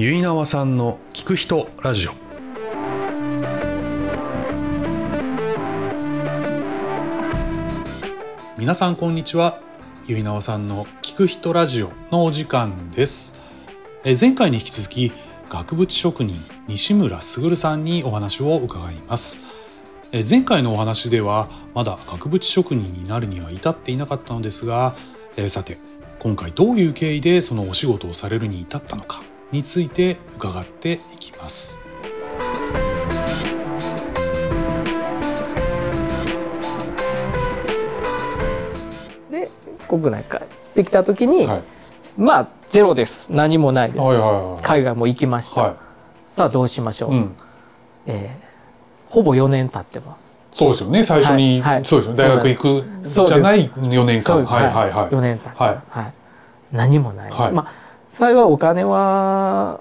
ゆいなわさんの聞く人ラジオ。皆さんこんにちは。ゆいなわさんの聞く人ラジオのお時間です。え前回に引き続き額縁職人西村卓さんにお話を伺います。え前回のお話ではまだ額縁職人になるには至っていなかったのですがえさて今回どういう経緯でそのお仕事をされるに至ったのか。について伺っていきます。で国内帰ってきた時に、はい。まあゼロです。何もないです、はいはいはい海外も行きました、はさあどうしましょう、い、うん、えーほぼ4年経ってます。そうですよね。最初に、はい。はい。そうですよね。大学行くじゃない4年間。はいはいはい。4年経ってます、はい。何もないです、はい。まあ幸いお金は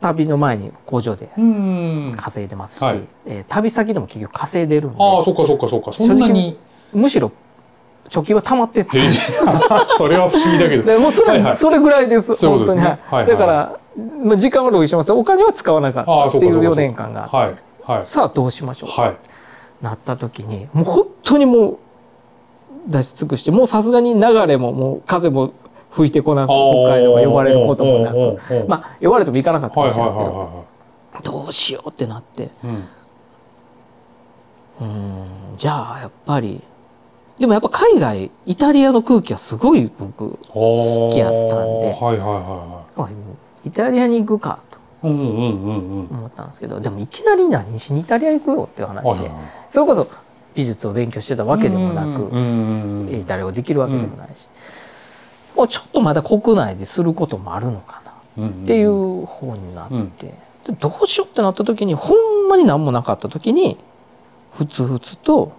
旅の前に工場でうん。稼いでますし、はい。えー旅先でも結局稼いでるんで。ああそっかそっかそっか。そんなに。むしろ貯金は溜まってって それは不思議だけど。でもうそれ,、はいはい。それぐらいです。そうですね。はいはいだから、まあ、時間は浪費しますお金は使わなかったっていう4そうかそうかそうか。年間が。あってはいはい。さあどうしましょう、はい。なった時にもう本当にもう出し尽くしてもうさすがに流れももう風も吹いてこなく北海道が呼ばれることもなく。くまあ呼ばれても行かなかったかはいはいもしれないですけど、はどうしようってなって。うん。うんじゃあやっぱりでもやっぱ海外イタリアの空気はすごい僕好きやったんで。はいはいはおいイタリアに行くかと。思ったんですけど。でもいきなり何しにイタリア行くよっていう話で、はいはいはい。それこそ美術を勉強してたわけでもなく、うんうんうんイタリア語できるわけでもないし、もうちょっとまだ国内ですることもあるのかなうんっていう方になって、でどうしようってなった時にほんまに何もなかった時にふつふつと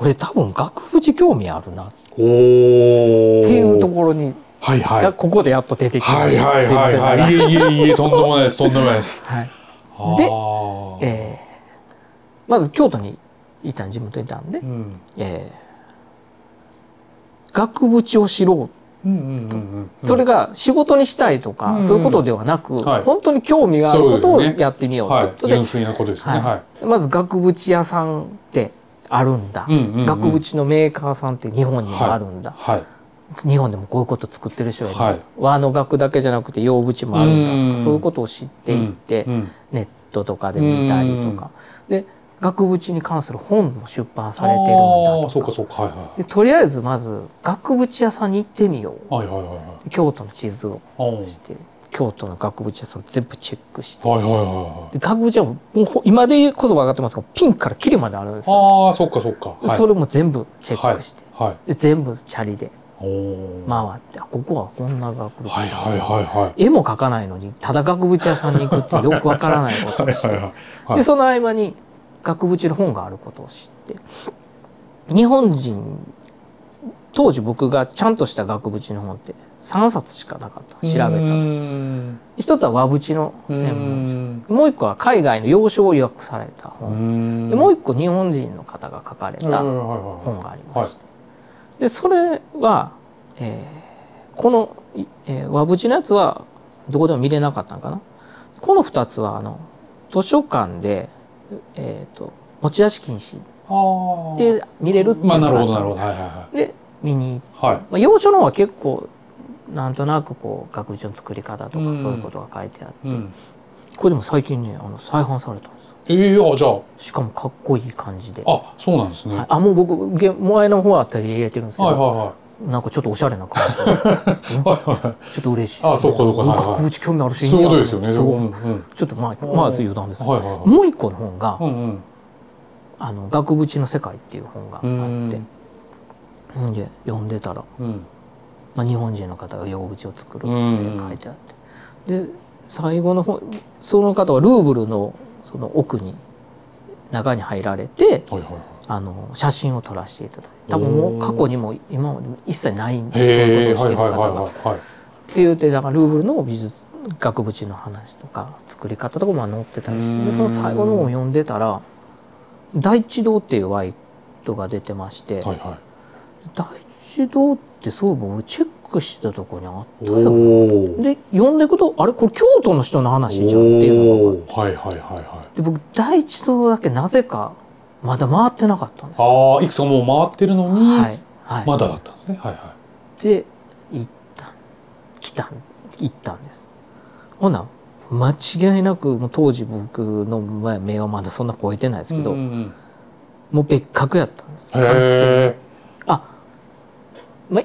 俺多分額縁興味あるな。っおていうとろころに、はいはい。ここでやっと出てきました。はいはいすいません。はいはいいえいえいえとんでもないです。とんでもないです。はい。でえーまず京都にいたん地元にいたんで、うん。えー額縁を知ろ。ううんうんうんうん。それが仕事にしたいとか、うんそういうことではなく、はい。本当に興味があることをやってみようと。はい。いうことで純粋なことですね。はい。はまず額縁屋さんってあるんだ、いうんうんうん。額縁のメーカーさんって日本にもあるんだ、はい。日本でもこういうこと作ってる人がいる、はい。和の額だけじゃなくて洋縁もあるんだとか、うんそういうことを知っていって、うんネットとかで見たりとか、で額縁に関する本も出版されてるんだとか。かそうか。はいはいでとりあえずまず額縁屋さんに行ってみよう。はいはい。はいはい京都の地図を。はいして京都の額縁屋さん全部チェックして。はいはいはで額縁はも今でこそ分かってますがピンからキリまであるんですいよ、ああそっかそっか。はい。それも全部チェックして、はいはい。で全部チャリで回って。あここはこんな額縁。はいはいはいはい。絵も描かないのにただ額縁屋さんに行くってよくわからないことをして。はい。でその合間に額縁の本があることを知って日本人当時僕がちゃんとした額縁の本って3冊しかなかった調べた一つは和縁の専門書。ん。もう一個は海外の洋書を予約された本。ん。でもう一個日本人の方が書かれた本がありまして。でそれは、えーこの、いえー和縁のやつはどこでも見れなかったのかな。この2つはあの図書館で、えー、と持ち出し禁止ああで見れるっていうまあのがあったなるほどなるほど。はいはいはで見に行って、いはい。まあ、洋書の方は結構なんとなくこう額縁の作り方とかそううんいうことが書いてあって、うん。これでも最近ねあの再販されたんですよ。ええあじゃしかもかっこいい感じで。ああそうなんですね。はい。はいあもう僕げ前の方あたり入れてるんですけど、はいはなんかちょっとおしゃれな感じ ちょっと嬉しい。あそうかそうか。はいはい額縁興味あるいしそういうことですよね。そう。うんうん。ちょっとまあまず余談ですけど、はいはいはい。もう一個の本がうんうん「あの額縁の世界」っていう本があって。うんん。で読んでたら、うん。まあ、日本人の方が洋縁を作るってうん書いてあって。で最後の本その方はルーブルのその奥に中に入られてはいはいはい。あの写真を撮らせていただいて多分もう過去にも今までも一切ないんでそうへいうことをしている方が。っていうてだからルーブルの美術額縁の話とか作り方とかも載ってたりしてでその最後の本を読んでたら「大地堂」っていうワイトが出てまして、はいはい。大地堂ってそういえば俺チェッククしてたとこにあったおよ。おで読んでいくとあれこれ京都の人の話じゃんっていうのが。はいはいはいはい。てで僕第一度だけなぜかまだ回ってなかったんです。よああいくつかもう回ってるのに、はいはい、まだだったんですね。はいはで行った来た行ったんです。ほな間違いなくもう当時僕のまあ目はまだそんな超えてないですいけど、うんうんもう別格やったんです。うんへえあまあ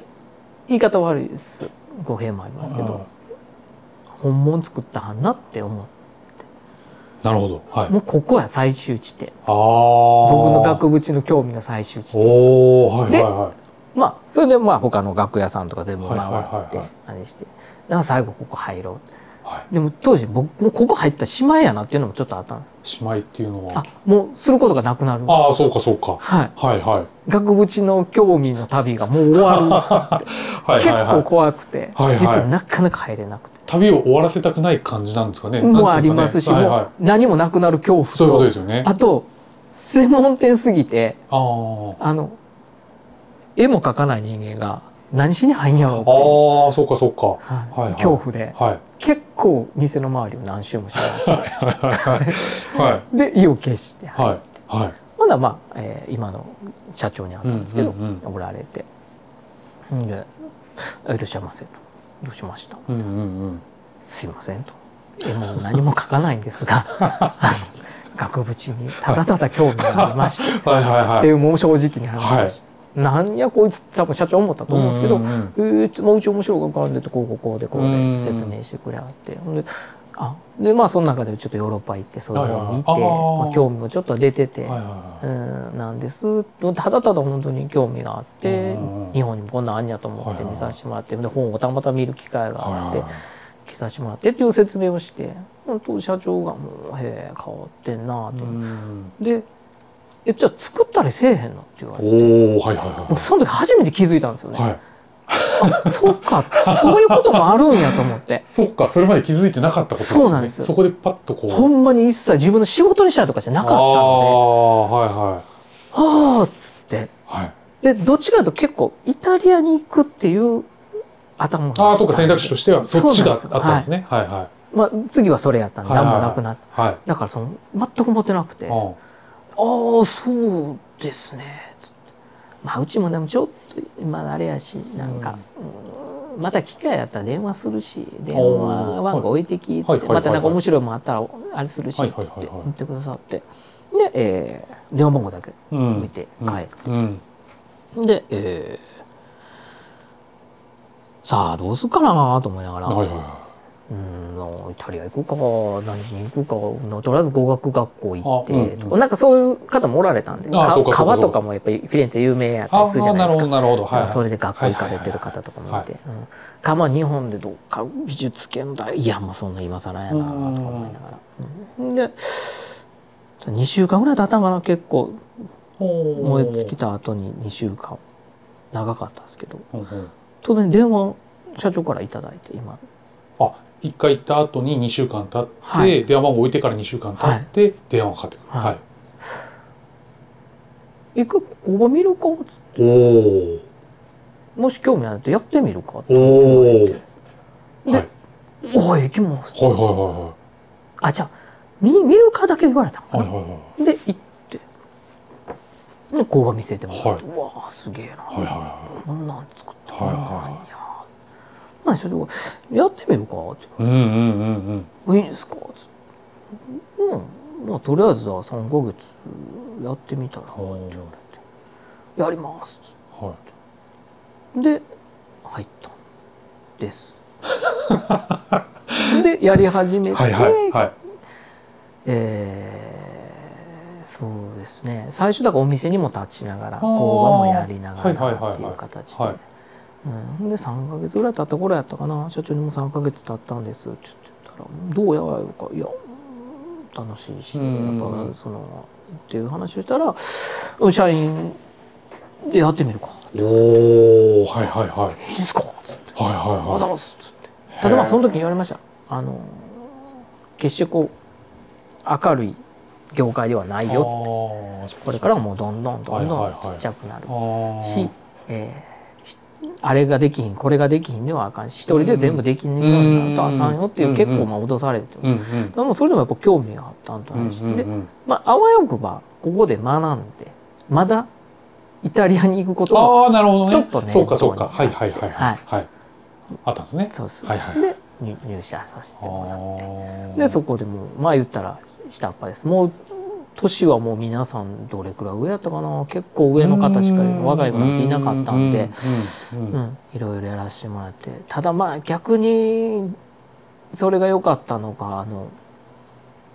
言い方悪いです。語弊もありますけど本物作ったはんなって思うなるほど。はい。もうここや最終地点。ああ僕の額縁の興味の最終地点。おおはいではいはい。まあそれでまあ他の楽屋さんとか全部回はいはいはいってはい。あれして。だから最後ここ入ろう。はでも当時僕もここ入ったらしまいやなっていうのもちょっとあったんです。い姉妹っていうのは。あもうすることがなくなる。ああそうかそうか。はい。はいはい。額縁の興味の旅がもう終わる はい結構はい。はい怖くて、はいはい。実はなかなか入れなくて、旅を終わらせたくない感じなんですかね。もうありますし、もう何もなくなる恐怖と。そういうことですよね。あと専門店すぎてあー。あの絵も描かない人間が何しに入んやろうってあーそうかそうか。はい。恐怖で。はい。結構店の周りを何周もしまし。たはい。で意を決して入はい。って、はいまだまあ、えー今の社長に会ったんですけど、おられて。んで「いらっしゃいませ」と「どうしました?」うんうんうん。すいませんと。えもう何も書かないんですが、あの額縁にただただ興味がありまして、はいっていうもう正直に話し、なんやこいつって多分社長思ったと思うんですけど、うんうんうん。えーまあうち面白い学科でてこうこうこうでこううんで説明してくれはって、ほんであでまあその中でちょっとヨーロッパ行ってそういうのを見て、はいはいはい。まあ、興味もちょっと出てて。はいはいうんなんです。ただただ本当に興味があってうん日本にもこんなんあんやと思って見させてもらってで本をたまたま見る機会があってはいはい着させてもらってっていう説明をして本当社長がもう「へえ変わってんな」と、うん。で「えじゃあ作ったりせえへんの?」って言われて。おおはいはい僕その時初めて気づいたんですよね。はいそうか。そういうこともあるんやと思って。そっかそれまで気づいてなかったことですね。そうなんですよ。そこでパッとこう。ほんまに一切自分の仕事にしたりとかじゃなかったので。ああはいはい「はあ」っつって。はい。でどっちかというと結構イタリアに行くっていう頭がああそうか選択肢としてはそっちがあったんですね。はい。はいまあ、次はそれやったんではいはい。何もなくなって、はい。だからその全く持ってなくて「あああそうですね」まあうちもでもちょっとまだあれやしなんか、うん。また機会あったら電話するし電話番号置いてきっつってまたなんか面白いもんあったらあれするしって言ってくださって。で、えー電話番号だけうん見て帰って、うん。で、えーさあどうすっかなと思いながら、はいはいはうんイタリア行くか何しに行くかとりあえず語学学校行って、あうんうん。なんかそういう方もおられたんで川とかもやっぱりフィレンツェ有名やったありするじゃないですか。あなるほどそれで学校行かれてる方とか。もいて、うんかまあ日本でどっか美術系の大いやもうそんな今更やなとか思いな。がら、うん。で2週間ぐらい経ったんかな結構燃え尽きた後に2週間長かったですけど当然電話社長からいただいて今あ一回行った後に2週間経って、はい電話番号置いてから2週間経って、電話がかかってくる。はいはい。「行くここ見るか?」つっておもし興味あるとやってみるか？ってお。おはい。おい行きますはいはいはあじゃあ見見るかだけ言われたのいはい。はいはいはい。で行ってで工場見せてもらって、はうわあすげえな、はいはいはこんなん作ってはいはいなんや、まあ社長が「やってみるか?」ってい。うんうんうんうん。「いいですか?」つって「うんまあとりあえずは3ヶ月やってみたら」って言われて「やります」はい。で入ったんです。でやり始めて、はいはいはい。えーそうですね最初だからお店にも立ちながらー工場もやりながらっていう形で。はいうん、で3ヶ月ぐらい経った頃やったかな。社長にも3ヶ月経ったんです。って言ったら「どうやわよか」いやうん楽しいしやうん。っぱそのっていう話をしたら「社員でやってみるか」おお。はいはいはい。いいですか?」つって。はいはいはい。ますっつって。ただまあその時に言われました。あの決してこう明るい業界ではないよよこれからはもうどんどんどんどんちっちゃくなるし、えーちあれができひんこれができひんではあかんし一人で全部できんようになったらあかんよっていう結構まあ脅されてうんうもそれでもやっぱ興味があったんとうん話でうんまああわよくばここで学んでまだイタリアに行くこともああなるほどね。ちょっとねそうかそうか。はいはいはいはい。はい。あったんですね。そうです、はいはいで入入社させてあもらって。ー。でそこでもうまあ言ったら下っ端です。もう年はもう皆さんどれくらい上やったかな？結構上の方しか若い子なんていなかったんでいろいろやらせてもらって。ただまあ逆にそれが良かったのがあの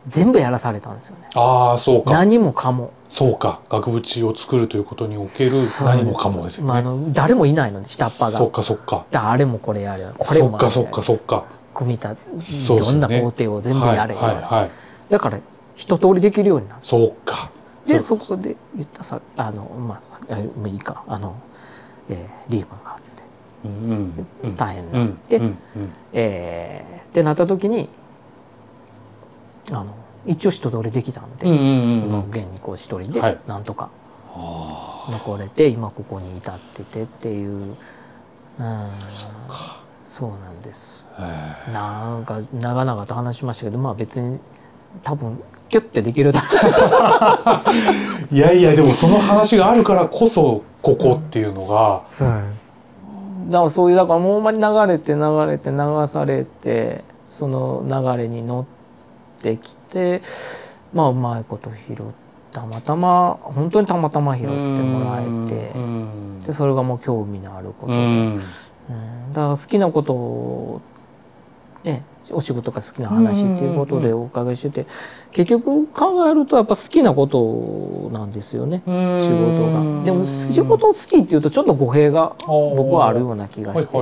全部やらされたんですよね。ああそうか。何もかも。そうか。額縁を作るということにおける何もかもですよまあ、あねの誰もいないので下っ端が。そっかそっか。あれもこれやれこれそもっかそっかそっか。組み立そうですね。いろんな工程を全部やれ、はいはいはい。だから一通りできるようになる。そうか。でそそこで言ったさあのまああまあいいか。あの、えーリーマンがあって。うんうんうん。大変うなんって、うんうん。えーってなった時にあの一応一通りできたんで、うんうんうん現にこう一人ではい。なんとかあ残れて、今ここに至っててっていう、うん、そそうなんです。へなんか長々と話しましたけどまあ別に多分キュッてできるいやいやでもその話があるからこそここっていうのが。だからそういうだからもうまに流れて流れて流されてその流れに乗ってきてまあうまいこと拾ったまたま本当にたまたま拾ってもらえてうんでそれがもう興味のあること。で、だから好きなことをねお仕事が好きな話っていうことでお伺いしてて結局考えるとやっぱ好きなことなんですよね仕事が。でも仕事好きっていうとちょっと語弊が僕はあるような気がしてて。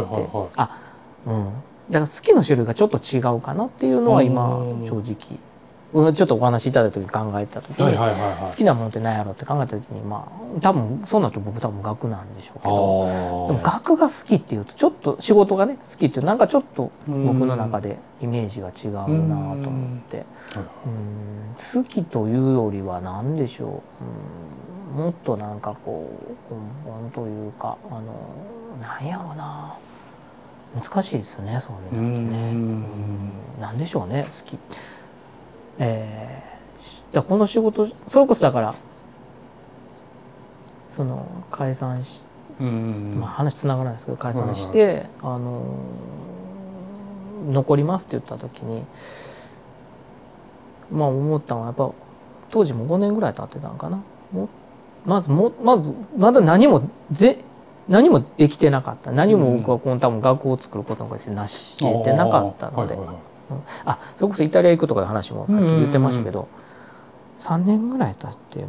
あうん。だから好きの種類がちょっと違うかなっていうのは今うん。正直うんちょっとお話しいただいた時考えた時に好きなものって何やろうって考えた時にまあ多分そうなると僕多分学なんでしょうけどでもあ学が好きっていうとちょっと仕事がね好きっていうなんかちょっと僕の中でイメージが違うなと思って。うん好きというよりは何でしょう、うん、もっとなんかこう根本というかあのなんやろうな。難しいですよねそういうのってね。うん。うん。なんでしょうね好き。えーしだこの仕事それこそだからその解散しうんまあ、話つながらないですけど解散して、あの残りますって言った時にまあ思ったのはやっぱ当時も5年ぐらい経ってたんかな。もまずもまずまだ何もぜ何もできてなかった。何も僕はこの多分学校を作ることなんかしてなしてなかったので、はいはいはいあそれこそイタリア行くとかいう話もさっき言ってましたけど、3年ぐらい経って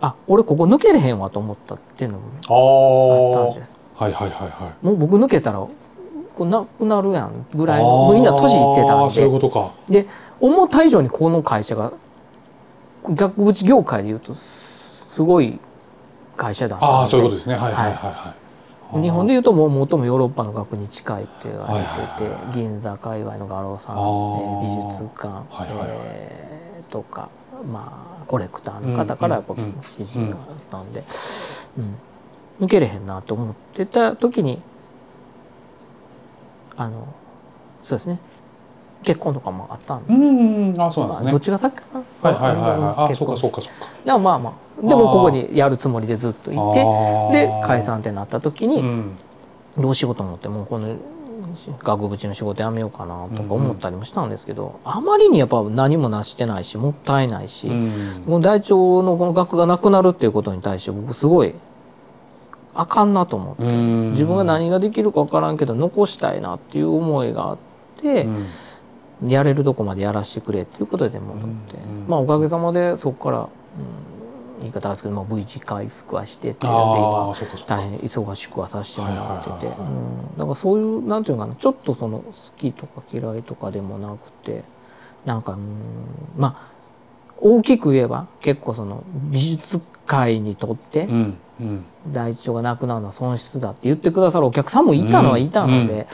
あ俺ここ抜けれへんわと思ったっていうのもあったんです。はいはいはいはい。もう僕抜けたらこうなくなるやんぐらいのもうみんな年いってたんあーそういうでことか。で思った以上にこの会社が額縁業界でいうとすすごい会社だったああそういうことでですね。はいはいはい。はい日本でいうともう最もヨーロッパの額に近いって言われてて、銀座界隈の画廊さん、えあー。ー美術館、はいはいはい。えーとかまあコレクターの方からやっぱうんうん。指示があったんで、うん。抜けれへんなと思ってた時にあのそうですね。結婚とかもあったんで、うんうんあそうなんまあですね。どっちが先かな、はいはいはいはい。あ結婚そうかそうかそうか。でもまあまあでもここにやるつもりでずっといてで解散ってなった時に、うん。どうしようと思ってもうこの額縁の仕事やめようかなとか思ったりもしたんですけど、あまりにやっぱ何もなしてないしもったいないし、うん。この大腸のこの額がなくなるっていうことに対して僕すごいあかんなと思って、うん。自分が何ができるか分からんけど残したいなっていう思いがあって、うん。やれるとこまでやらせてくれっていうことで戻って、うん。まあおかげさまでそこから、うん言い方ですけど、まあ、V 字回復はしてっていうのであ今大変忙しくはさせてもらってて、だからそういうなんていうのかなちょっとその好きとか嫌いとかでもなくてなんかうんまあ大きく言えば結構その美術界にとって第一章がなくなるのは損失だって言ってくださるお客さんもいたのはいたので、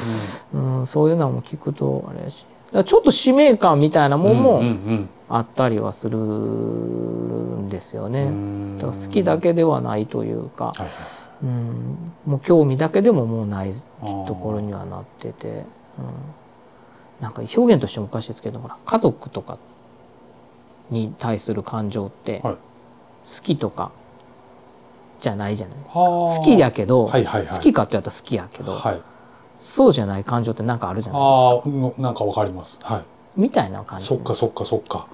うんそういうのも聞くとあれやしちょっと使命感みたいなもんうんもうん。あったりはするんですよね。うん。だから好きだけではないというか、はいはい。うん、もう興味だけでももうないところにはなってて、うん、なんか表現としてもおかしいですけどほら家族とかに対する感情ってはい。好きとかじゃないじゃないですか。はあ。好きやけど、はいはいはい。好きかって言われたら好きやけど、はいそうじゃない感情ってなんかあるじゃないですか。あなんかわかります。はい。みたいな感じ。そっかそっかそっか。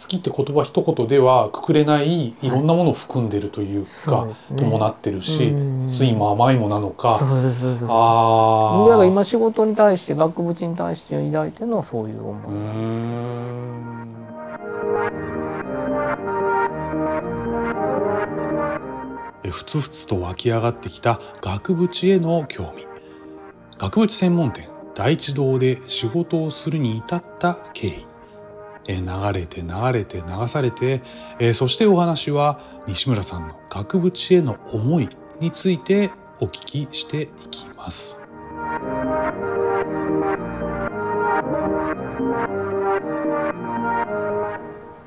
好きって言葉一言ではくくれないいろんなものを含んでるというか、そうですね。伴ってるしうん。酸いも甘いもなのか。そうですそうです。だああから今仕事に対して額縁に対して抱いてるのはそういう思い。ん。えふつふつと湧き上がってきた額縁への興味額縁専門店第一堂で仕事をするに至った経緯。え流れて流れて流されてえそしてお話は西村さんの額縁への思いについてお聞きしていきます。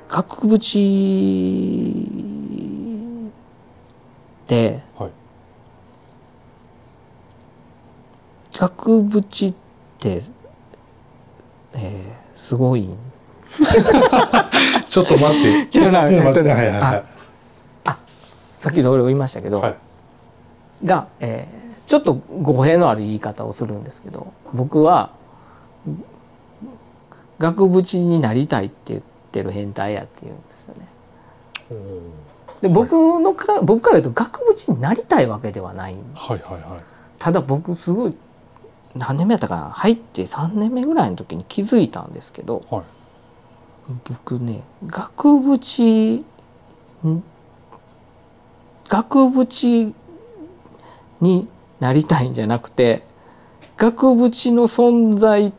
額縁ではい額縁って、えーすごい。ちょっと待って。ちょっと待って。ちょっと待って。はいはいはい。さっきの俺も言いましたけど、はい。が、えーちょっと語弊のある言い方をするんですけど僕は額縁になりたいって言ってる変態やって言うんですよね。で僕のか、僕から言うと額縁になりたいわけではないはいはいはい。ただ僕すごい何年目やったかな？入って3年目ぐらいの時に気づいたんですけどはい。僕ね額縁ん？額縁になりたいんじゃなくて額縁の存在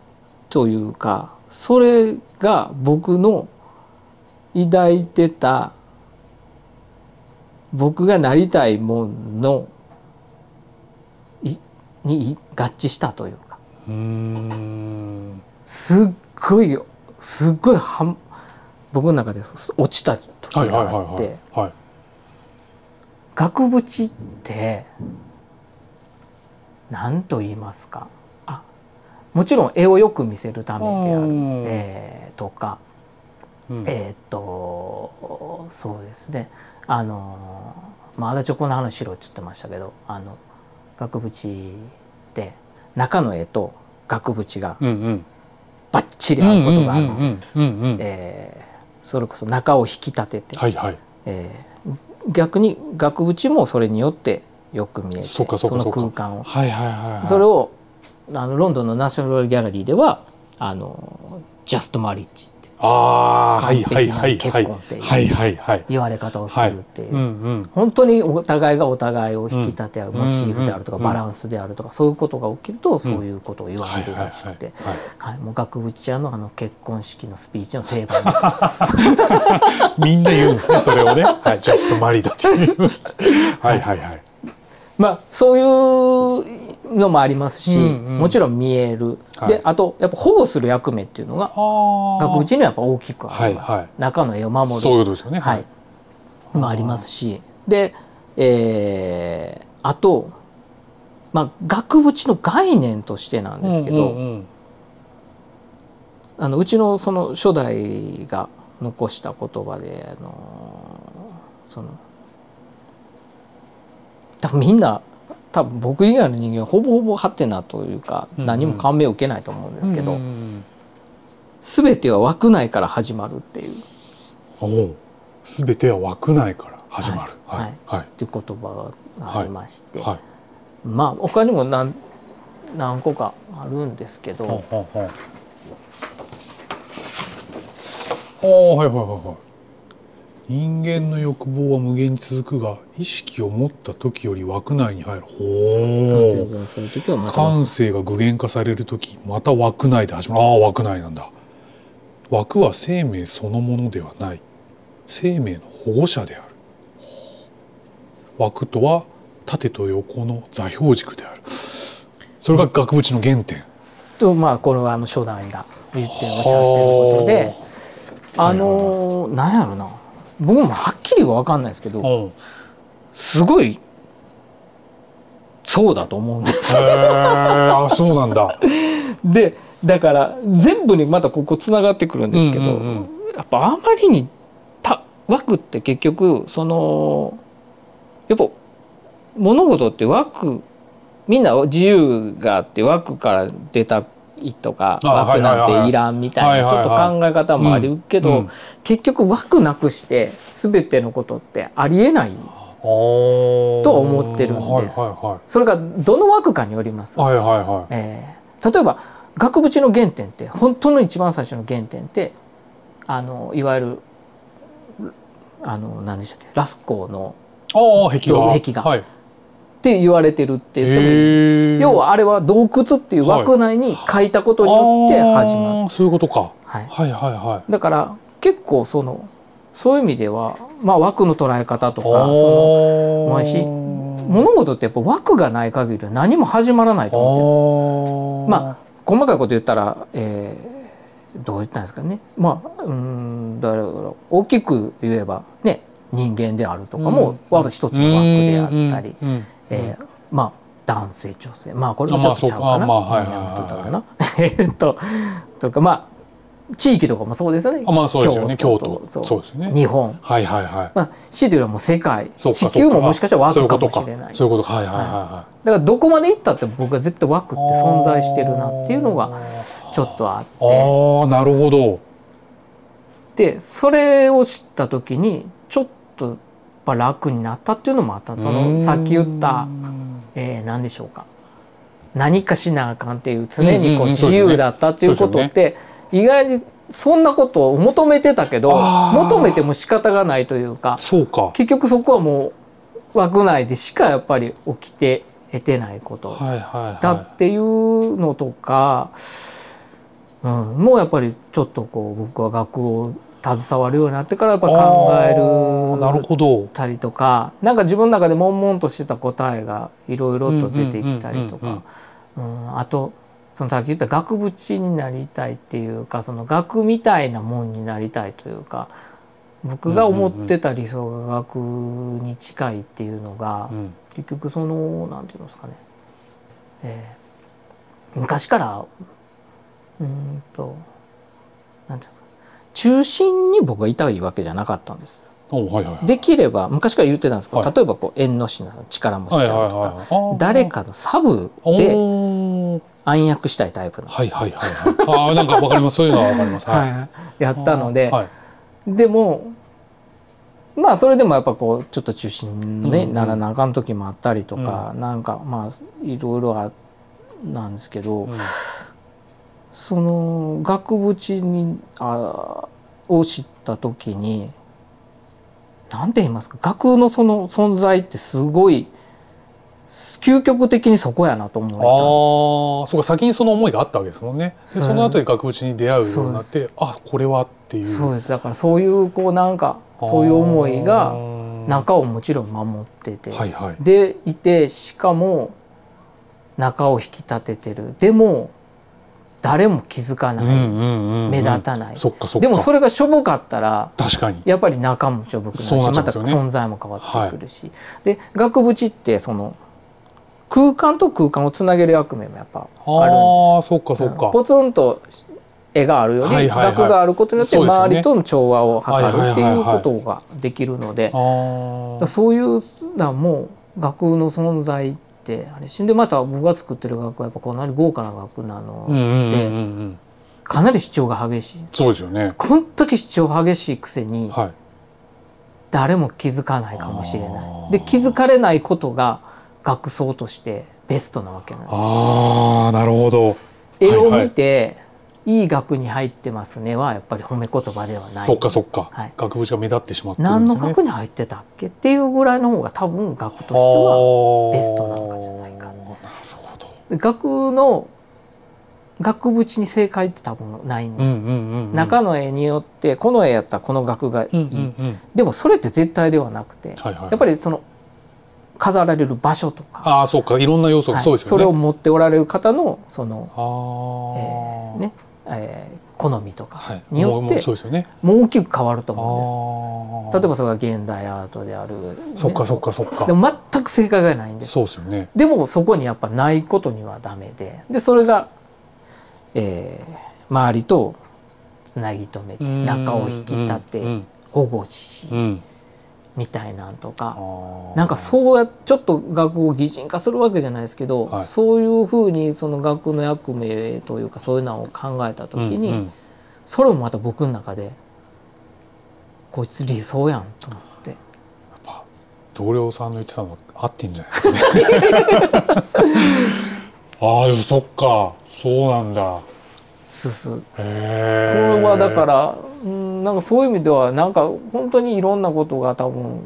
というかそれが僕の抱いてた僕がなりたいものいに合致したというか。うーん。すっごいすっごいはん僕の中で落ちた時があって。額縁って何と言いますか。あもちろん絵をよく見せるためである。うん、えーとか。うん。えーっとそうですね。あのまあ足立この話しろって言ってましたけどあの額縁で中の絵と額縁がうんうんバッチリ合うことがあるんです。それこそ中を引き立てて、はいはいえー逆に額縁もそれによってよく見えてその空間をはいはいはいはいそれをあのロンドンのナショナルギャラリーではあのジャストマリッジああはいはいはいはい。結婚っていうはいはいはい。言われ方をするっていう、本当にお互いがお互いを引き立て合う、うんモチーフであるとか、うんバランスであるとかそういうことが起きるとそういうことを言われるらしくて、はいもう額縁屋のあの結婚式のスピーチの定番です。みんな言うんですねそれをね。はいジャストマリードっていう。はいはい。はい。まあそういうのもありますし、うんうん。もちろん見える、はい。であとやっぱ保護する役目っていうのがあ額縁にはやっぱ大きくある、はいはい。中の絵を守る。そういうことですよね。はい、もありますし。で、えーあと、まあ、額縁の概念としてなんですけど、うんうんうん。あのうちのその初代が残した言葉であのその多分みんな多分僕以外の人間はほぼほぼハテナというか何も感銘を受けないと思うんですけど、全ては枠内から始まるっていう。おおすべては枠内から始まる。ははい。い。はい。っていう言葉がありまして、はい。まあ他にも何何個かあるんですけど、ほうほうほう。おーはいはいはいはい人間の欲望は無限に続くが意識を持った時より枠内に入る。感ほ性が具現化される時また枠内で始まる。ああ枠内なんだ。枠は生命そのものではない。生命の保護者である。枠とは縦と横の座標軸である。それが額縁の原点。とまあこれはあの初代が言っておっしゃってることではあのーなんやろな僕もはっきりは分かんないですけどうんすごいそうだと思うんです。あそうなんだ。でだから全部にまたここつながってくるんですけど、うんうんうんやっぱあまりにた枠って結局そのやっぱ物事って枠みんな自由があって枠から出たいとかあ枠なんていらんみたいなちょっと考え方もあるけど、結局枠なくして全てのことってありえないとと思ってるんです。それがどの枠かによります？いは。えー例えば額縁の原点って本当の一番最初の原点ってあのいわゆるあの何でしたっけ？ラスコーの壁画。はい。って言われてるって言ってもいい、要はあれは洞窟っていう枠内に書いたことによって始まる、あーそういうことか。はい、はいはいはい。だから結構そのそういう意味では、まあ、枠の捉え方とかそののもあるし物事ってやっぱ枠がない限りは何も始まらないと思ってるんです。まあ細かいこと言ったら、えーどう言ったんですかね。まあうーんだから大きく言えばね人間であるとかも、は一つの枠であったり、うんうんうんえーまあ男性女性。まあこれもちょっとちゃうかな、あまあはいはいはい えっととか。まあ地域とかもそうですよね。あまあそうですよね。京と都。そう。ですね。日本。はいはいはい。まあ強いて言えばもう世界。そうか地球ももしかしたら枠かもしれない。そういうことか。はいはいはいはだからどこまで行ったって僕は絶対枠っい。て存在してるなっていうのがちょっとあって。ああなるほど。でそれを知った時にちょっとぱ楽になったっていうのもあった。そのさっき言った、えー何でしょうか。何かしなあかんっていう常にこう自由だったっていうことって意外にそんなことを求めてたけど求めても仕方がないというかそうか。結局そこはもう枠内でしかやっぱり起きて得てないこと。だっていうのとか、うん、もうやっぱりちょっとこう僕は学を携わるようになってからやっぱ考えあーなるるほど。たりとかなんか自分の中で悶々としてた答えがいろいろと出てきたりとか。うんあとそのさっき言った額縁になりたいっていうかその額みたいなもんになりたいというか僕が思ってた理想が額に近いっていうのが、うん結局そのなんていうんですかね、えー昔からうーんとなんていうんですか中心に僕がいたいわけじゃなかったんです。おはいはいはい。できれば昔から言ってたんですけど、はい例えばこう縁の品の力持ちはいたりとか、はいはい。誰かのサブで暗躍したいタイプなんです。はいはいはいはい。ああなんかわかりますそういうのはわかります。はい。はいやったので、はい。でもまあそれでもやっぱこうちょっと中心に、ねうんうんならなあかん時もあったりとか、なんかまあいろいろあなんですけど、うんその額縁にあを知った時に何て言いますか額のその存在ってすごい究極的にそこやなと思えたんです。ああそうか先にその思いがあったわけですもんね。でその後で額縁に出会うようになってあこれはっていう。そうです。だからそういうこうなんかそういう思いが中をもちろん守ってて、はいはい。でいてしかも中を引き立ててる。でも誰も気づかない、目立たない。そっかそっか。でもそれがしょぼかったら確かに。やっぱり中もしょぼくなるしそうなっちゃまた存在も変わってくるし、で額縁ってその空間と空間をつなげる役目もやっぱあるんです。そっかそっか、ポツンと絵があるよりはいはいはい。額があることによって周りとの調和を図るっていうはいはいはいはい。ことができるのであー。そういうのも額の存在ってあれしでまた僕が作ってる額はやっぱかなり豪華な額なの。でうんうんかなり主張が激しい。そうですよね。この時主張激しいくせにはい。誰も気づかないかもしれない。で気づかれないことが額装としてベストなわけなんですああなるほど。絵をはいはい。見て、いい額に入ってますねはやっぱり褒め言葉ではない。そっかそっか、はい。額縁が目立ってしまってるん何の額に入ってたっけっていうぐらいの方が多分額としてはベストなのかじゃないかな。るほどで額の額縁に正解って多分ないんです、うんうんうんうん。中の絵によってこの絵やったらこの額がいい、うんうんうん。でもそれって絶対ではなくて、はいはいやっぱりその飾られる場所とか、ああそうか。いろんな要素がはい。そうですよね、それを持っておられる方のその、えーねえー好みとかはい。によってそうですよね。もう大きく変わると思うんです。例えばそれが現代アートである、ねそっかそっかそっか。でも全く正解がないんです。そうですよね。でもそこにやっぱないことにはダメで。でそれが、えー周りとつなぎ止めて中を引き立うんて保護しうんうんみたいなんとか。なんかそうやちょっと学を擬人化するわけじゃないですけど、はい。そういうふうにその学の役目というかそういうのを考えた時に、うんうん。それもまた僕の中でこいつ理想やんと思って。やっぱ同僚さんの言ってたの合ってんじゃない？ですかねああでもそっか。そうなんだそうそうへこえれはだから、うん、なんかそういう意味ではなんか本当にいろんなことが多分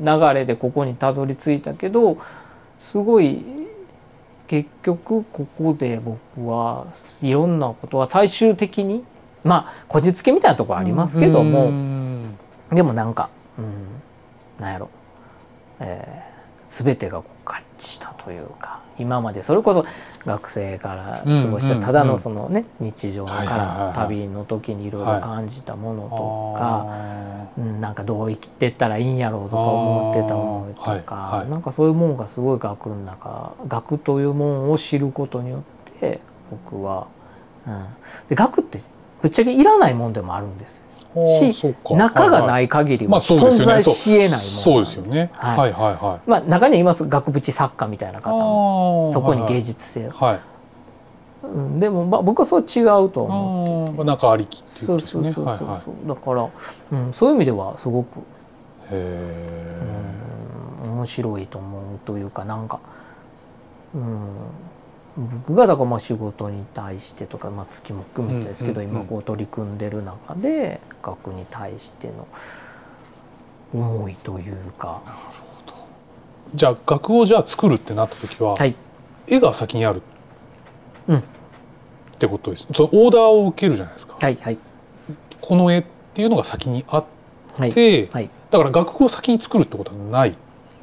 流れでここにたどり着いたけどすごい結局ここで僕はいろんなことは最終的にまあこじつけみたいなところありますけどうもん。でもなんか、うん、なんやろ、えー、全てがこう合致したというか今までそれこそ学生から過ごしたただのそのね日常から旅の時にいろいろ感じたものとか、あうん、なんかどう生きてったらいいんやろうとか思ってたものとか、なんかそういうもんがすごい学の中学というもんを知ることによって僕は、うん、で学ってぶっちゃけいらないもんでもあるんですよ。し中がはないい。限りまは存在しえないものそうですよね。はい。はいはいはい。まあ中にはいます額縁作家みたいな方もそこに芸はい。術性を、はい。うん、でもまあ僕はそう違うと思ってあー中ありきっていうそうことですね。そうそうそう、はいはい。だから、うん、そういう意味ではすごく、へうん、面白いと思うというかなんか、うん、僕がだからまあ仕事に対してとか、まあ、好きも含めてですけど、今こう取り組んでる中で学に対しての思いというか、えなるほど。じゃあ学をじゃあ作るってなった時は、はい、絵が先にある。うん。ってことです。そのオーダーを受けるじゃないですか、はいはい。この絵っていうのが先にあっはい、て、はい、だから楽譜を先に作るってことはない。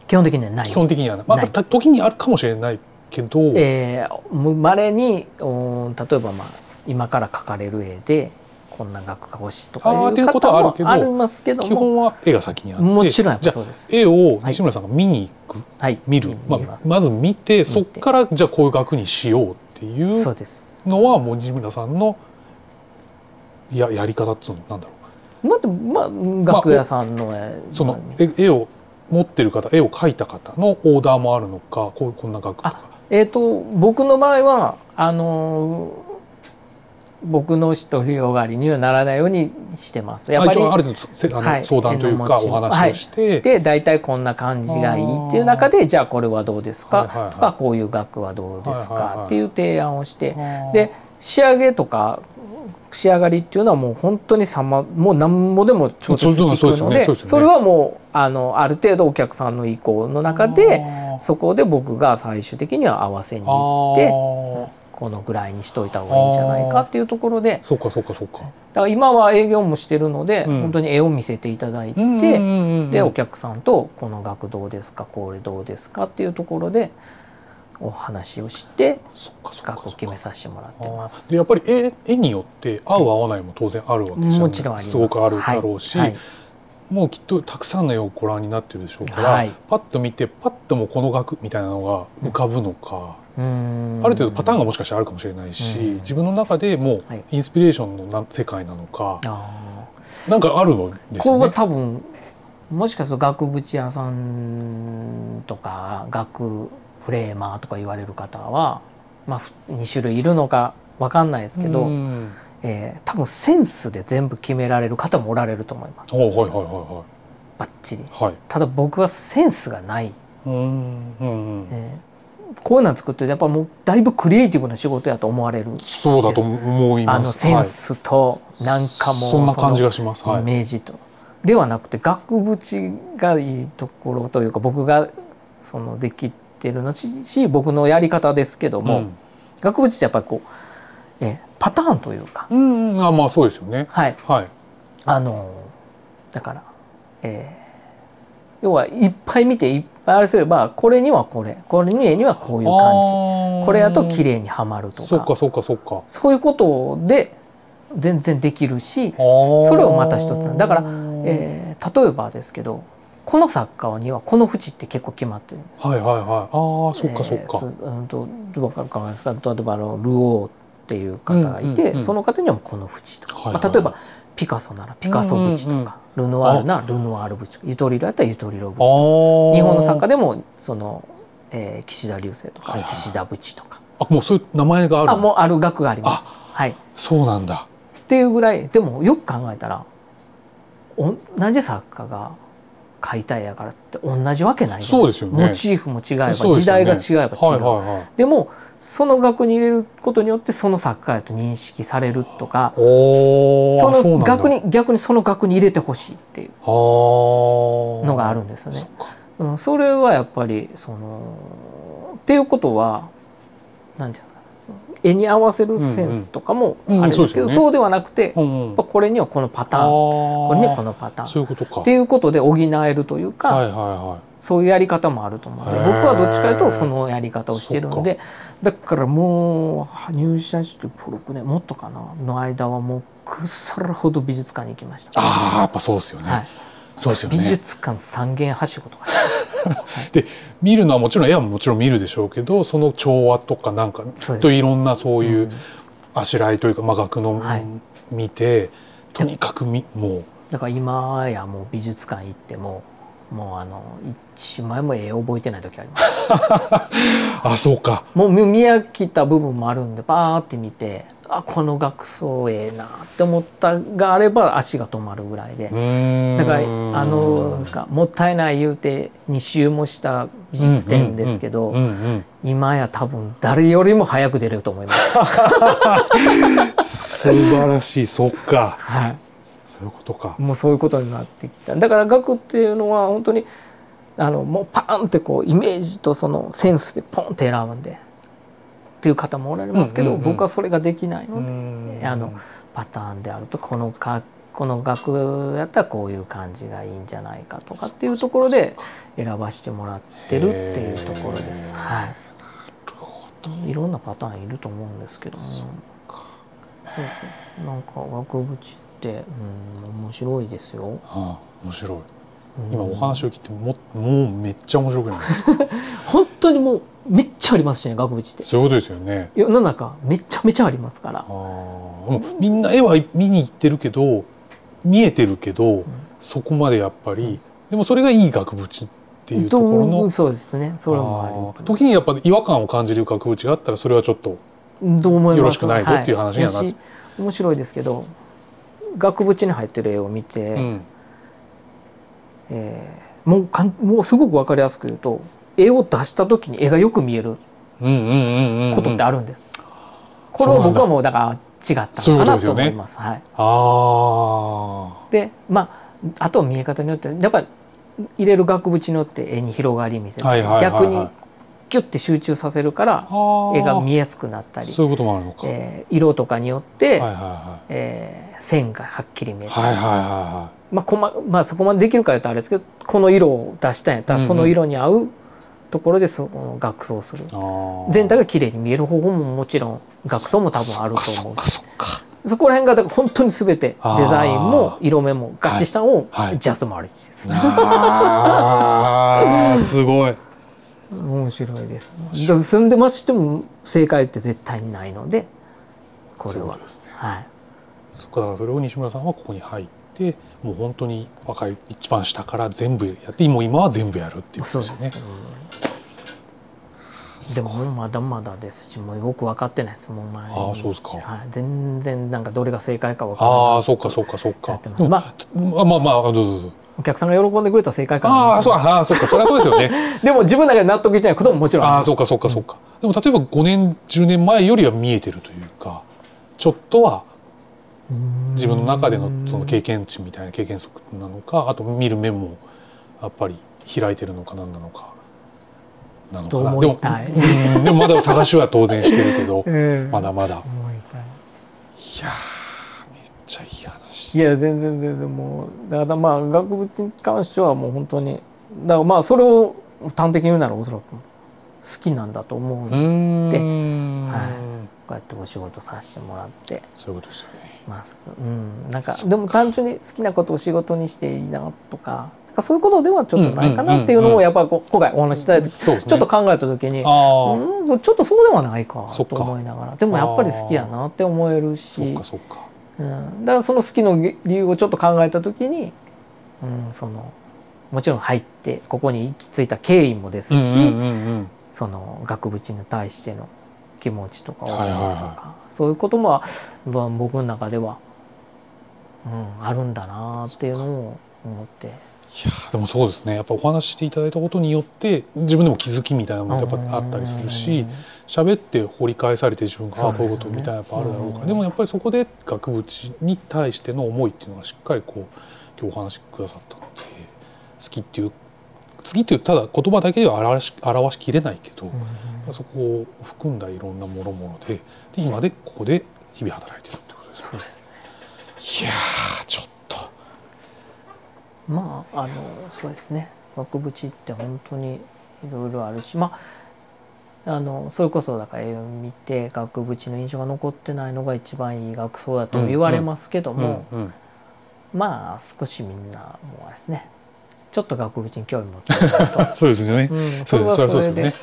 基本的にはない。基本的にはない、まあ、時にあるかもしれないけど、えー、まれにお例えば、まあ、今から描かれる絵でこんな額が欲しいとかいうあーっていうこと方はあるけどもありますけど基も本は絵が先にあってもちろんそうです。絵をはい西村さんが見に行く、はい、見る、まあ、見まず見てそっからじゃあこういう額にしようっていそう。のはもう西村さんのややり方っつうのなんだろまあ、まあ、楽屋さんの絵、うそのまあ絵絵を持ってる方絵を描いた方のオーダーもあるのかこうこんな額とか。えっ、と僕の場合はあのー僕の独りよがりにはならないようにしてます。やっぱりあ一応ある程度せあの、はい。相談というかお話をして,、はい、して大体こんな感じがいいっていう中でじゃあこれはどうですか、はいはいはい。とかこういう額はどうですはいはいはいかっていう提案をして、で仕上げとか仕上がりっていうのはもう本当にさまもう何もでも調節ですよくのでね。それはもうあのある程度お客さんの意向の中でそこで僕が最終的には合わせに行ってこのぐらいにしといた方がいいんじゃないかっていうところでそうかそうかそうか。だから今は営業もしてるので、うん。本当に絵を見せていただいて、でお客さんとこの額どうですかこれどうですかっていうところでお話をして額を決めさせてもらってます。でやっぱり絵絵によって合う合わないも当然あるわけじゃんもちろんす。すごくあるはいだろうし、はい。もうきっとたくさんの絵をご覧になってるでしょうから、はい。パッと見てパッともうこの額みたいなのが浮かぶのか、うーん。ある程度パターンがもしかしたらあるかもしれないし、うん。自分の中でもうはい。インスピレーションのな世界なのか、あなんかあるのですよね。多分もしかすると額縁屋さんとか額フレーマーとか言われる方は、まあ、ふ2種類いるのかわかんないですけど、うん。えー多分センスで全部決められる方もおられると思います。おはいはいはバッチリ。いはい。はい。ただ僕はセンスがない、うんうんうん。えーこういうの作ってやっぱもうだいぶクリエイティブな仕事やと思われるそうだと思います。あのセンスとなんかもうそんな感じががします。はい。イ。メージと、ではなくて額縁がいいところというか僕がそのできてるのしし僕のやり方ですけども、額縁ってやっぱりこう、えーパターンというか、うん、うん、あまあそうですよね。はい。はい。あのだから、えー要はいっぱい見ていっぱいあれすればこれにはこれこれにはこういう感じ。感これやと綺麗にはまるとか。そうかそうかそうか。そういうことで全然できるしそそれをまた一つだから、えー例えばですけどこの作家にはこの縁って結構決まってるんです。はいはいはい。ああそっかそっか、うんとどうかわかんないですか例えばあのルオーっていう方がいて、その方にはこの縁とか、はいはい。まあ、例えばピカソならピカソ縁とか、ルノワールならルノワール縁ゆとりろやったらゆとりろ縁日本の作家でもその、えー岸田流星とか、はいはい岸田淵とか。あもうそういう名前があるあもうある学があります。はい、っそうなんだ。ていうぐらいでもよく考えたらお同じ作家が描いた絵やからって同じわけないそうですよね。モチーフも違えば、そうです時代が違えば違う、はいはいはい。でもその額に入れることによってその作家やと認識されるとかその額に逆にその額に入れてほしいっていうののがあるんですよね。そうん、それはやっぱりそのっていうことは何て言うんですか絵に合わせるセンスとかもうんうん。ですけど、うんそうではなくて、やっうん。うんぱこれにはこのパターン。ここれにはこのパターン。そういうことか。っていうことで補えるというか、はいはいはそういうやり方もあると思うので僕はどっちかというとそのやり方をしてるのでだからもう入社して56年もっとかなの間はもう腐るほど美術館に行きました。ああやっぱそうですよね、はいそうですよね。美術館三軒はしごとか。見るのはもちろん絵はもちろん見るでしょうけどその調和とかなんかきっといろんなそういううん。あしらいというか、まあ、額のはい。見てとにかくみもうだから今やもう美術館行ってももうあの一枚も絵覚えてない時あります。あそうか。もう見飽きた部分もあるんでバーって見てあこの学装ええなって思ったがあれば足が止まるぐらいで。だからあのなんですかもったいない言うて2周もした美術展ですけど、今や多分誰よりも早く出れると思います。素晴らしいそっか。はい。そういうことか。もうそういうことになってきた。だから学っていうのは本当にあのもうパーンってこうイメージとそのセンスでポンって選ぶんでっていう方もおられますけど、僕はそれができないのうで、ん。あのパターンであるとこのかこの学やったらこういう感じがいいんじゃないかとかっていうところで選ばしてもらってるっていうところです。はい、いろんなパターンいると思うんですけども。そうそうなんか額縁って、うん、面白いですよ。ああ面白い。うん。今お話を聞いてももうめっちゃ面白くない 本当にもうめっちゃありますしね額縁って。そういうことですよね。世の中めちゃめちゃありますから。みんな絵は見に行ってるけど見えてるけど、そこまでやっぱりでもそれがいい額縁っていうところのそうですね。それもあ時にやっぱ違和感を感じる額縁があったらそれはちょっとよろしくないぞっていう話にはなっいし面白いですけど額縁に入ってる絵を見て、うん。えーもうかんもうすごく分かりやすく言うと絵を出した時に絵がよく見えることってあるんです。これは僕はもうだから違ったのかなとことですよね。思います。はい、あでまああとは見え方によってやっぱり入れる額縁によって絵に広がり見せる、はいはいはいはい。逆にキュッて集中させるからあ絵が見ええやすくなったり、そういうこともあるのか、えー色とかによって、はいはいはえー線がはっきり見えたり、いはいはいはまあこままあ、そこまでできるかというとあれですけどこの色を出したんやったらその色に合うところでその額装する、いはい全体が綺麗に見える方法ももちろん額装も多分あると思う。そこら辺がだから本当に全てデザインも色目も合致したのをはい。はいジャストマルチです。ね。あーすごい。面白いです。住んでましても正解って絶対にないのでこれは。ね。はい。そっかだからそれを西村さんはここに入ってもう本当に若い一番下から全部やってもう今は全部やるっていうことそうですね。でもまだまだですしもうよく分かってないですもう前に。ああそうですか。はい、全然なんかどれが正解か分からない。ああそっかそっかそっかまああまあまあどうぞどうぞ。お客さんが喜んでくれたら正解かな。ああそうああそっかそれはそうですよね。でも自分の中で納得いってないことももちろんある。あそうかそうかそうか。でも例えば5年10年前よりは見えてるというかちょっとは自分の中でのその経験値みたいな経験則なのかあと見る目もやっぱり開いてるのか何なのかなのかとなでもでもまだ探しは当然してるけど うん。まだまだ。いやーめっちゃいい話。いや全然全然もうだからまあ額縁に関してはもう本当にだからまあそれを端的に言うならおそらく好きなんだと思う、んはこうやってお仕事させてもらってそういうことですよね。ます。うん、なんかでも単純に好きなことを仕事にしていいなとかなんかそういうことではちょっとないかなっていうのをやっぱりこう今回お話しいただいてちょっと考えた時に、うん、ちょっとそうではないかと思いながらでもやっぱり好きやなって思えるしかそっか。うん、だからその好きの理由をちょっと考えた時に、うん、そのもちろん入ってここに行き着いた経緯もですし、うんうんうんうん。その額縁に対しての気持ちとか思いとか、はい。はいはそういうこともまあ僕の中では、うん、あるんだなっていうのを思って。いやーでもそうですね。やっぱお話ししていただいたことによって自分でも気づきみたいなのもやっぱあったりするし喋って掘り返されて自分がこういうことみたいなやっぱあるだろうから。うん。でもやっぱりそこで額縁に対しての思いっていうのがしっかりこう今日お話しくださったので好きっていう好きっていうただ言葉だけでは表し表しきれないけど、うんそこを含んだいろんなもろもろでで今でここで日々働いてるってことですよね。いやーちょっと。まああのそうですね。額縁って本当にいろいろあるしまああのそれこそだから絵を見て額縁の印象が残ってないのが一番いい学装だと言われますけども、うんうんまあ少しみんなもうあれですねちょっと額縁に興味持って そうですよね。うん、そうです。それはそうですよね。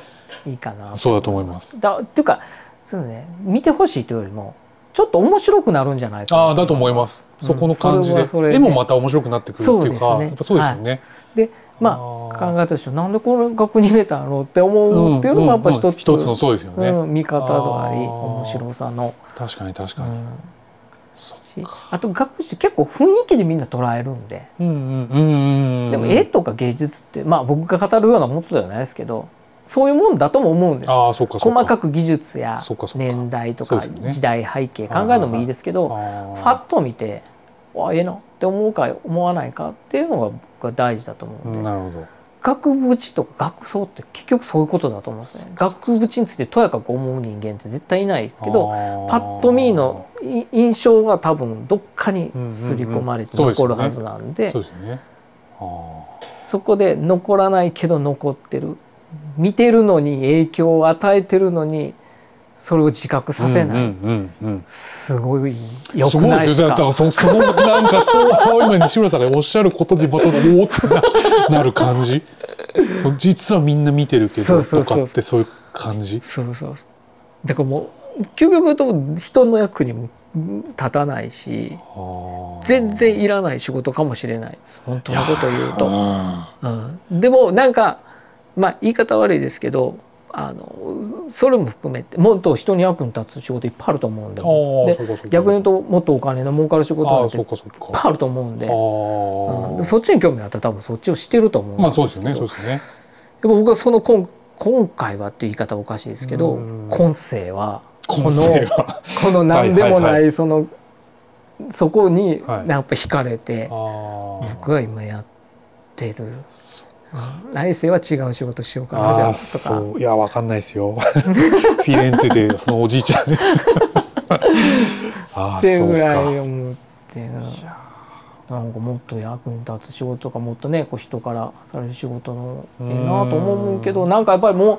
いいかなそうだと思います。だっていうかそうですね見てほしいというよりもちょっと面白くなるんじゃないかなああだと思います。そこの感じで、で絵もまた面白くなってくるっていうか、そうですねやっぱそうですよね。でまああ考ーえたでしょなんでこの額に入れたんやろうって思うっていうのもやっぱ一つ、うんうん一つのそうですよね。うん見方であり面白さの、確かに確かに。うん。あと額縁結構雰囲気でみんな捉えるんで、うんうんうんうん。でも絵とか芸術ってまあ僕が語るようなものではないですけどそういうもんだとも思うんです。ああそっか。細かく技術や年代とか時代背景考えるのもいいですけど、あファッと見てあええなって思うか思わないかっていうのが僕は大事だと思ーうんで、なるほど。額縁とか額装って結局そういうことだと思うんですね。額縁についてとやかく思う人間って絶対いないですけどパッと見のい印象が多分どっかに刷り込まれて残るはずなんで,、そこで残らないけど残ってる見てるのに影響を与えてるのにそれを自覚あ。させない、うんうんうんうん。すごい良すくないですすごいでよ。だからかそそのなんかそう今西村さんがおっしゃることでまたおおってななる感じ？そう実はみんな見てるけどとかってそういう感じ？そうそうだからもう究極言うと人の役にも立たないし全然いらない仕事かもしれない本当のことを言うと。うんうん、でもなんかまあ言い方悪いですけどあのそれも含めてもっと人に役に立つ仕事いっぱいあると思うんでで逆に言うともっとお金の儲かる仕事なんていっ。ぱいあると思うんで、そっちに興味があったら多分そっちをしてると思うんまあそうですよねけどそうですよね。僕はその今今回はっていう言い方はおかしいですけどうん。今世はこのこの何でもはいはいない。そのそこにはい。やっぱ惹かれてあー僕が今やってる。うん来世は違う仕事しようかなじゃあとかいやわかんないですよ。フィレンツェでそのおじいちゃん。ってぐらい。思ってななんかもっと役に立つ仕事とかもっとねこう人からされる仕事のええなと思うけどなんかやっぱりもう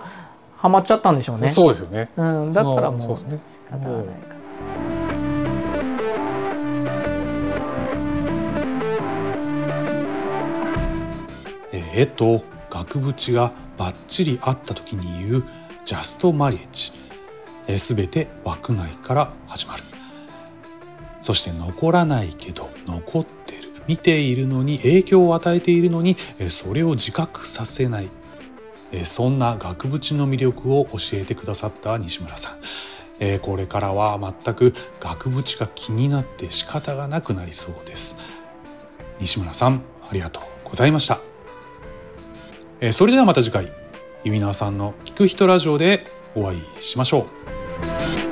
ハマっちゃったんでしょうね。そうですよね。うん、だったらもう。仕方がないか絵と額縁がバッチリ合った時に言うジャストマリエッジ。全て枠内から始まる。そして残らないけど残ってる。見ているのに影響を与えているのにそれを自覚させない。そんな額縁の魅力を教えてくださった西村さん。これからは全く額縁が気になって仕方がなくなりそうです。西村さんありがとうございました。えー、それではまた次回、弓いなーさんの聞く人ラジオでお会いしましょう。